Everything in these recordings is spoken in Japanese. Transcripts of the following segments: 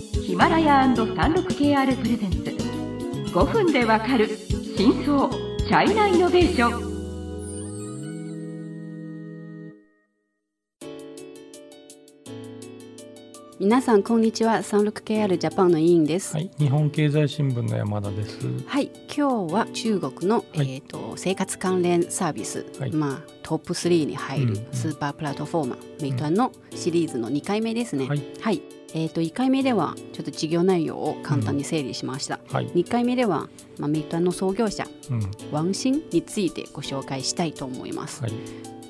ヒマラヤ &36KR プレゼンツ。5分でわかる真相チャイナイノベーション。皆さんこんにちは。36KR ジャパンの委員です。はい、日本経済新聞の山田です。はい、今日は中国の、えー、と生活関連サービス、はい。まあトップ3に入るうんうん。スーパープラットフォーマー、メイトアンのシリーズの2回目ですね。はい、えー、と1回目ではちょっと事業内容を簡単に整理しました。はい、2回目では、まあ、メイトアンの創業者うん、ワンシンについてご紹介したいと思います。はい。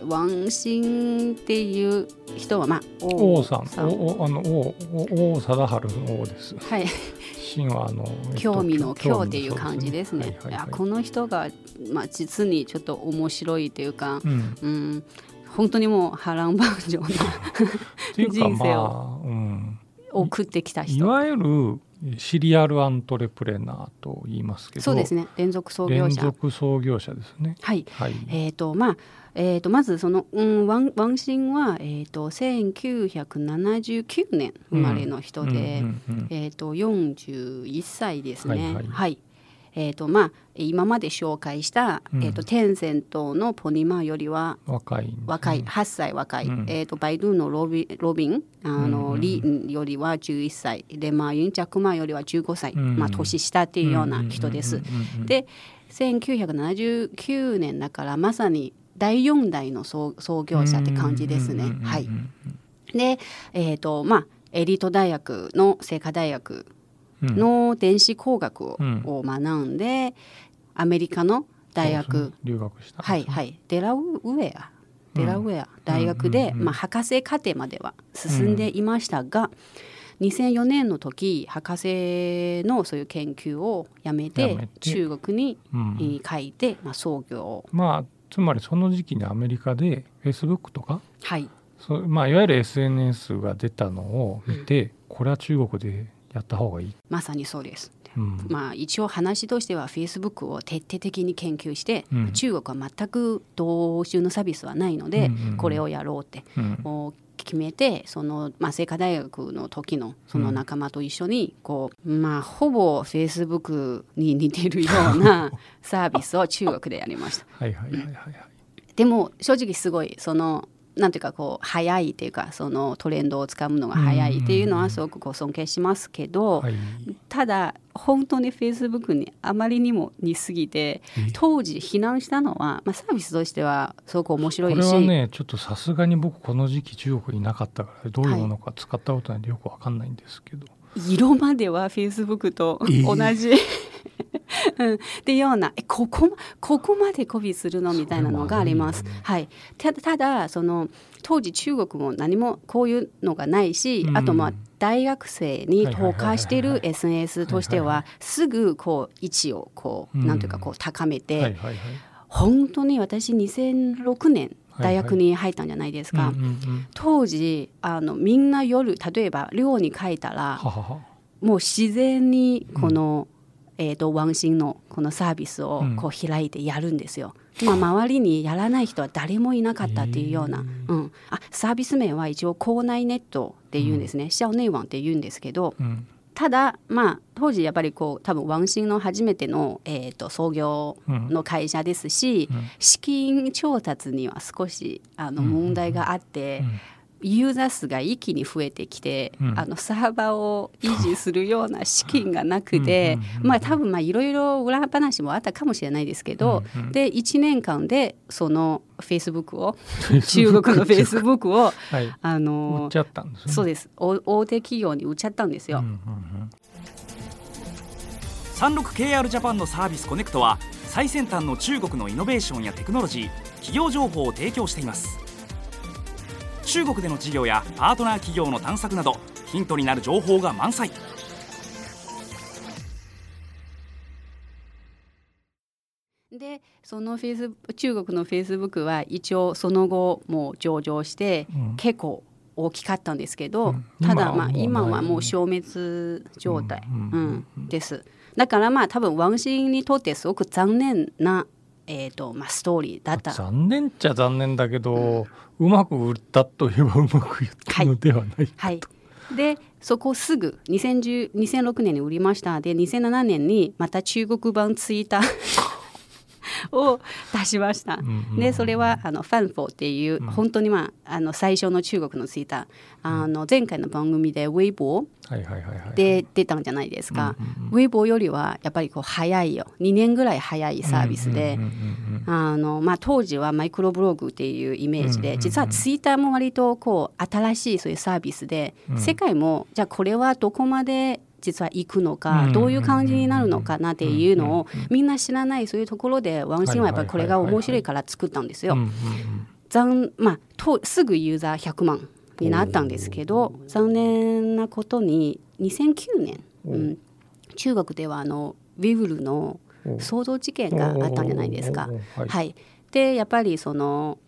ワンシンっていう人は、まあ、王さん、お、お、あの、王、お王貞治の王です。はい、秦はあの、えっと興味の興興っていう感じですね。はいはいはい。この人が、まあ、実にちょっと面白いというか、うん、うん、本当にもう波乱万丈な人生を。まあ、うん、送ってきたい人。わゆるシリアルアントレプレナーと言いますけど。そうですね連続創業連者。続創業者ですね。はいはい。えーとまあえー、とまずその、うん、ワンワンシンは、えー、と1979年生まれの人で、うんうんうんえー、と41歳ですね。はいはいえーとまあ、今まで紹介した、うん。えー、とテンセントのポニマよりは若い。若い8歳若い、うん。えー、とバイドゥのロビロビンあの、うんうんリンよりは11歳。で、まあ、ユン・チャクマよりは15歳、うん。まあ、年下っていうような人です。で1979年だからまさに第4代の創創業者って感じですね。はい、で、えーとまあ、エリート大学の清華大学うんの電子工学を,、学んでアメリカの大学ね。留学した。はいはい。デラウェア。デラウェア。大学で、うんうんうん。まあ、博士課程までは進んでいましたが、2004年の時博士のそういう研究をやめて中国に、書いて、まあ、創業を。まあつまりその時期にアメリカでフェイスブックとか？はい。そう、まあ、いわゆる SNS が出たのを見て、これは中国でやった方がいい、まさにそうです。うん。まあ、一応話としては Facebook を徹底的に研究して、うん。中国は全く同種のサービスはないので、うんうんうん。これをやろうってうん。決めてその、まあ、清華大学の時のその仲間と一緒にこう、まあ、ほぼ Facebook に似てるような サービスを中国でやりました。はいはいはいはいはい。でも正直すごいそのなんていうかこう早いっていうかそのトレンドをつかむのが早いっていうのはすごくこう尊敬しますけど、はい。ただ本当に Facebook にあまりにも似すぎてえ当時避難したのは、まあ、サービスとしてはすごく面白いし。これはねちょっとさすがに僕この時期中国にいなかったからどういうものか使ったことないんでよくわかんないんですけど、色までは Facebook とえ同じ、うん、っていうようなえここここまでコピーするのみたいなのがあります。はい、ただただその当時中国も何もこういうのがないし、うん。あとまあ大学生に投下している SNS としてはすぐこう位置をこう、うん。なんていうかこう高めて、はいはいはい。本当に私2006年大学に入ったんじゃないですか。うんうんうん当時あのみんな夜例えば寮に書いたらもう自然にこの、えー、とワンシンのこのサービスをうん。こう開いてやるんですよ。まあ、周りにやらない人は誰もいなかったっていうような、へうん、あサービス名は一応校内ネットっていうんですね、シャオネイワンって言うんですけどうん。ただまあ当時やっぱりこう多分ワンシンの初めての、えー、と創業の会社ですし、うん。資金調達には少しあのうん問題があって、うんユーザー数が一気に増えてきて、うん。あのサーバーを維持するような資金がなくてまあ多分まあいろいろ裏話もあったかもしれないですけど、うんうんで1年間でそのフェイスブックを 中国のフェイスブックをはい。あ売のっちゃったんですね。そうです。大大手企業に売っちゃったんですよ。うんうんうん。36 k r ジャパンのサービスコネクトは最先端の中国のイノベーションやテクノロジー企業情報を提供しています中国での事業やパートナー企業の探索などヒントになる情報が満載。でそのフェイス中国のフェイスブックは一応その後もう上場して、うん。結構大きかったんですけど、うん。ただまあ今はもう消滅状態、うんです。だからまあ多分ワンシンにとってすごく残念な、えーとまあ、ストーリーだった。残念っちゃ残念だけど、うまく売ったといえばうまくいったのではない、はい。でそこすぐ2010 2006年に売りました。で2007年にまた中国版ツイッターを出しました。うんうんうん。でそれはあのファンフォーっていう、本当にまああの最初の中国のツイッター。あの前回の番組でウェイボー。で出たんじゃないですか、ウェイボーよりはやっぱりこう早いよ。2年ぐらい早いサービスで、当時はマイクロブログっていうイメージで、実はツイッターも割とこう新しいそういうサービスで、世界もじゃあこれはどこまで実は行くのか、うん。どういう感じになるのかなっていうのを、みんな知らないそういうところでワンシーンはやっぱりこれが面白いから作ったんですよ。残まあ、とすぐユーザー100万になったんですけど残念なことに2009年、うん、中国ではあのウィブルの騒動事件があったんじゃないですか。はい、でやっぱりその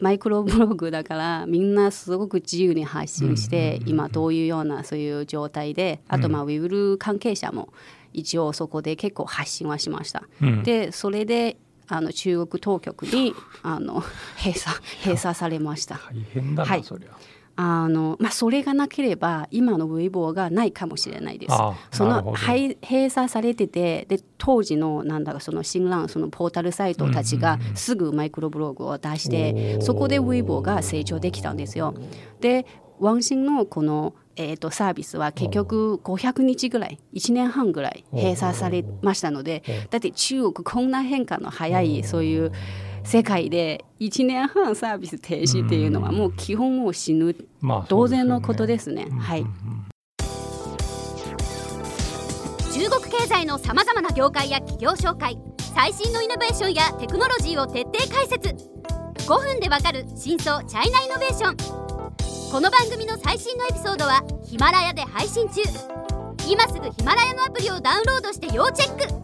マイクロブログだからみんなすごく自由に発信して、今どういうようなそういう状態であとまあウィブル関係者も一応そこで結構発信はしました。うんでそれであの中国当局にあの閉鎖閉鎖されました。大変だな、はいそりゃ。あのまあ、それがなければ今のウェイボーがないかもしれないです。あ。その閉鎖されててで当時のなんだかその新蘭そのポータルサイトたちがすぐマイクロブログを出して、そこでウェイボーが成長できたんですよ。でワンシンのこの、えー、とサービスは結局500日ぐらい1年半ぐらい閉鎖されましたのでだって中国こんな変化の早いそういう世界で1年半サービス停止っていうのはもう基本もう死ぬまあ同然のことですね。はい、中国経済のさまざまな業界や企業紹介最新のイノベーションやテクノロジーを徹底解説。5分でわかる真相チャイナイノベーション。この番組の最新のエピソードはヒマラヤで配信中。今すぐヒマラヤのアプリをダウンロードして要チェック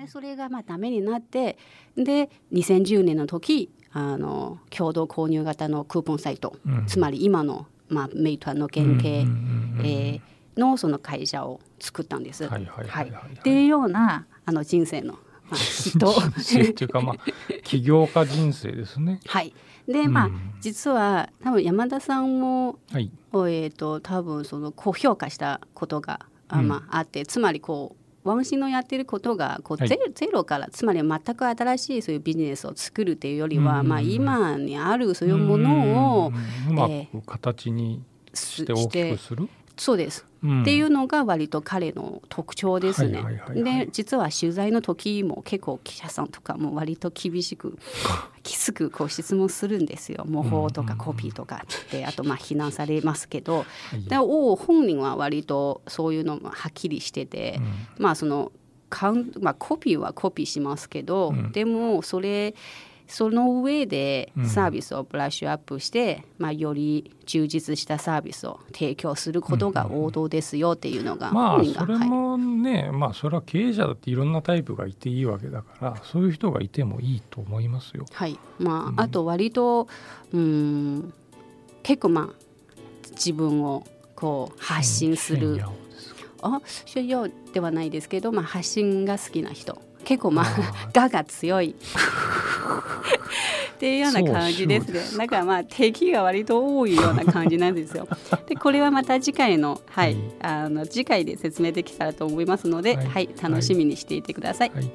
でそれがまあダメになってで2010年の時あの共同購入型のクーポンサイト、うんつまり今の、まあ、メイトの原型、えーのその会社を作ったんです。はいはいはいはいっていうようなあの人生の、まあ、人 っていうかまあ起業家人生ですね。はい。でまあ、うん実は多分山田さんもはい。えー、と多分その高評価したことがあ,、うんまあ、あってつまりこうワンシーのやってることがこうはい。ゼロ,、ゼロからつまり全く新しいそういうビジネスを作るっていうよりは、うん。まあ、今にあるそういうものをうまえく形にすして大きくする？そうです、うん。っていうのが割と彼の特徴ですね。で実は取材の時も結構記者さんとかも割と厳しく きつくこう質問するんですよ。模倣とかコピーとかってあとまあ非難されますけど、い。で王本人は割とそういうのもはっきりしてて、まあそのカウンまあ、コピーはコピーしますけど、うん。でもそれその上でうん。サービスをブラッシュアップして、まあ、より充実したサービスを提供することが王道ですよっていうのがまあ本人が、それはいもね、まあそれは経営者だっていろんなタイプがいていいわけだからそういう人がいてもいいと思いますよ。はい。まあうん。あと割とうん結構まあ自分をこう発信する、あ主要ではないですけど、まあ、発信が好きな人。結構まああ 我が強い っていうような感じですね。だからまあ敵が割と多いような感じなんですよ。でこれはまた次回の,、はいうん。あの次回で説明できたらと思いますので、はい。はい、楽しみにしていてください。はい